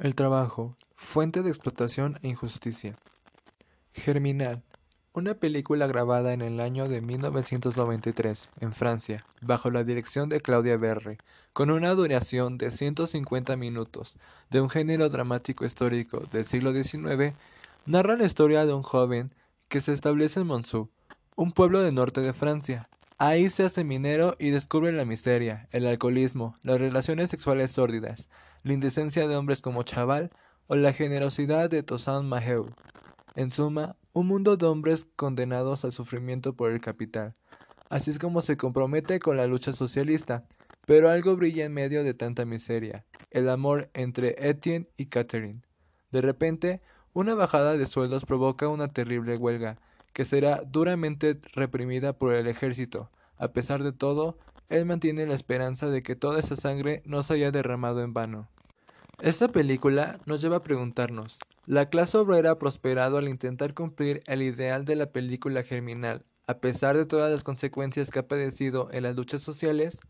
El trabajo, fuente de explotación e injusticia. Germinal, una película grabada en el año de 1993 en Francia, bajo la dirección de Claudia Berre, con una duración de 150 minutos, de un género dramático histórico del siglo XIX, narra la historia de un joven que se establece en Montsou, un pueblo del norte de Francia, Ahí se hace minero y descubre la miseria, el alcoholismo, las relaciones sexuales sórdidas, la indecencia de hombres como Chaval o la generosidad de Toussaint Maheu. En suma, un mundo de hombres condenados al sufrimiento por el capital. Así es como se compromete con la lucha socialista, pero algo brilla en medio de tanta miseria, el amor entre Etienne y Catherine. De repente, una bajada de sueldos provoca una terrible huelga, que será duramente reprimida por el ejército. A pesar de todo, él mantiene la esperanza de que toda esa sangre no se haya derramado en vano. Esta película nos lleva a preguntarnos, ¿la clase obrera ha prosperado al intentar cumplir el ideal de la película germinal, a pesar de todas las consecuencias que ha padecido en las luchas sociales?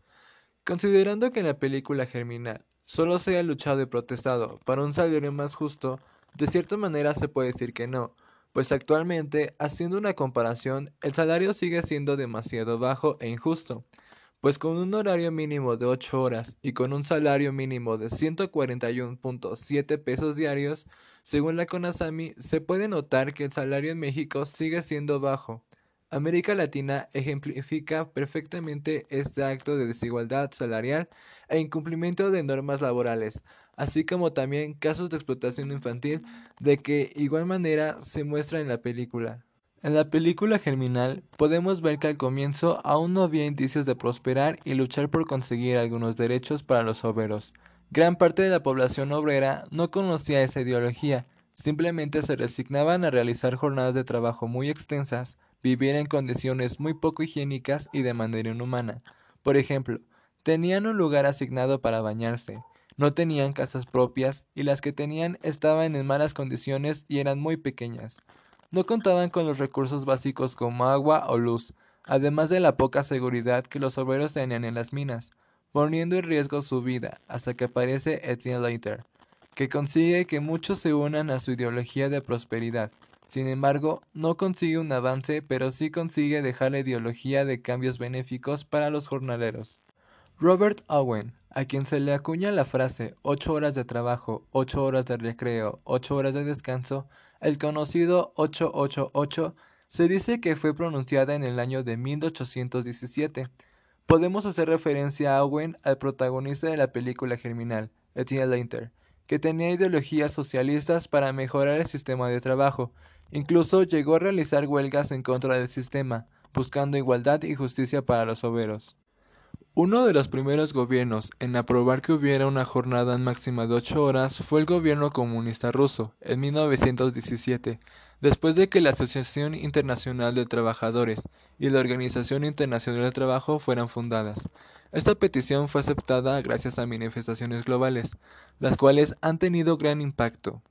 Considerando que en la película germinal solo se ha luchado y protestado para un salario más justo, de cierta manera se puede decir que no, pues actualmente, haciendo una comparación, el salario sigue siendo demasiado bajo e injusto, pues con un horario mínimo de 8 horas y con un salario mínimo de 141.7 pesos diarios, según la CONASAMI, se puede notar que el salario en México sigue siendo bajo, América Latina ejemplifica perfectamente este acto de desigualdad salarial e incumplimiento de normas laborales, así como también casos de explotación infantil de que igual manera se muestra en la película. En la película Germinal podemos ver que al comienzo aún no había indicios de prosperar y luchar por conseguir algunos derechos para los obreros. Gran parte de la población obrera no conocía esa ideología, simplemente se resignaban a realizar jornadas de trabajo muy extensas, vivir en condiciones muy poco higiénicas y de manera inhumana. Por ejemplo, tenían un lugar asignado para bañarse, no tenían casas propias y las que tenían estaban en malas condiciones y eran muy pequeñas. No contaban con los recursos básicos como agua o luz, además de la poca seguridad que los obreros tenían en las minas, poniendo en riesgo su vida hasta que aparece Etienne Leiter, que consigue que muchos se unan a su ideología de prosperidad. Sin embargo, no consigue un avance, pero sí consigue dejar la ideología de cambios benéficos para los jornaleros. Robert Owen, a quien se le acuña la frase ocho horas de trabajo, ocho horas de recreo, ocho horas de descanso, el conocido 888, se dice que fue pronunciada en el año de 1817. Podemos hacer referencia a Owen al protagonista de la película Germinal, Etienne Leinter, que tenía ideologías socialistas para mejorar el sistema de trabajo, incluso llegó a realizar huelgas en contra del sistema, buscando igualdad y justicia para los obreros. Uno de los primeros gobiernos en aprobar que hubiera una jornada máxima de ocho horas fue el gobierno comunista ruso, en 1917, después de que la Asociación Internacional de Trabajadores y la Organización Internacional del Trabajo fueran fundadas. Esta petición fue aceptada gracias a manifestaciones globales, las cuales han tenido gran impacto.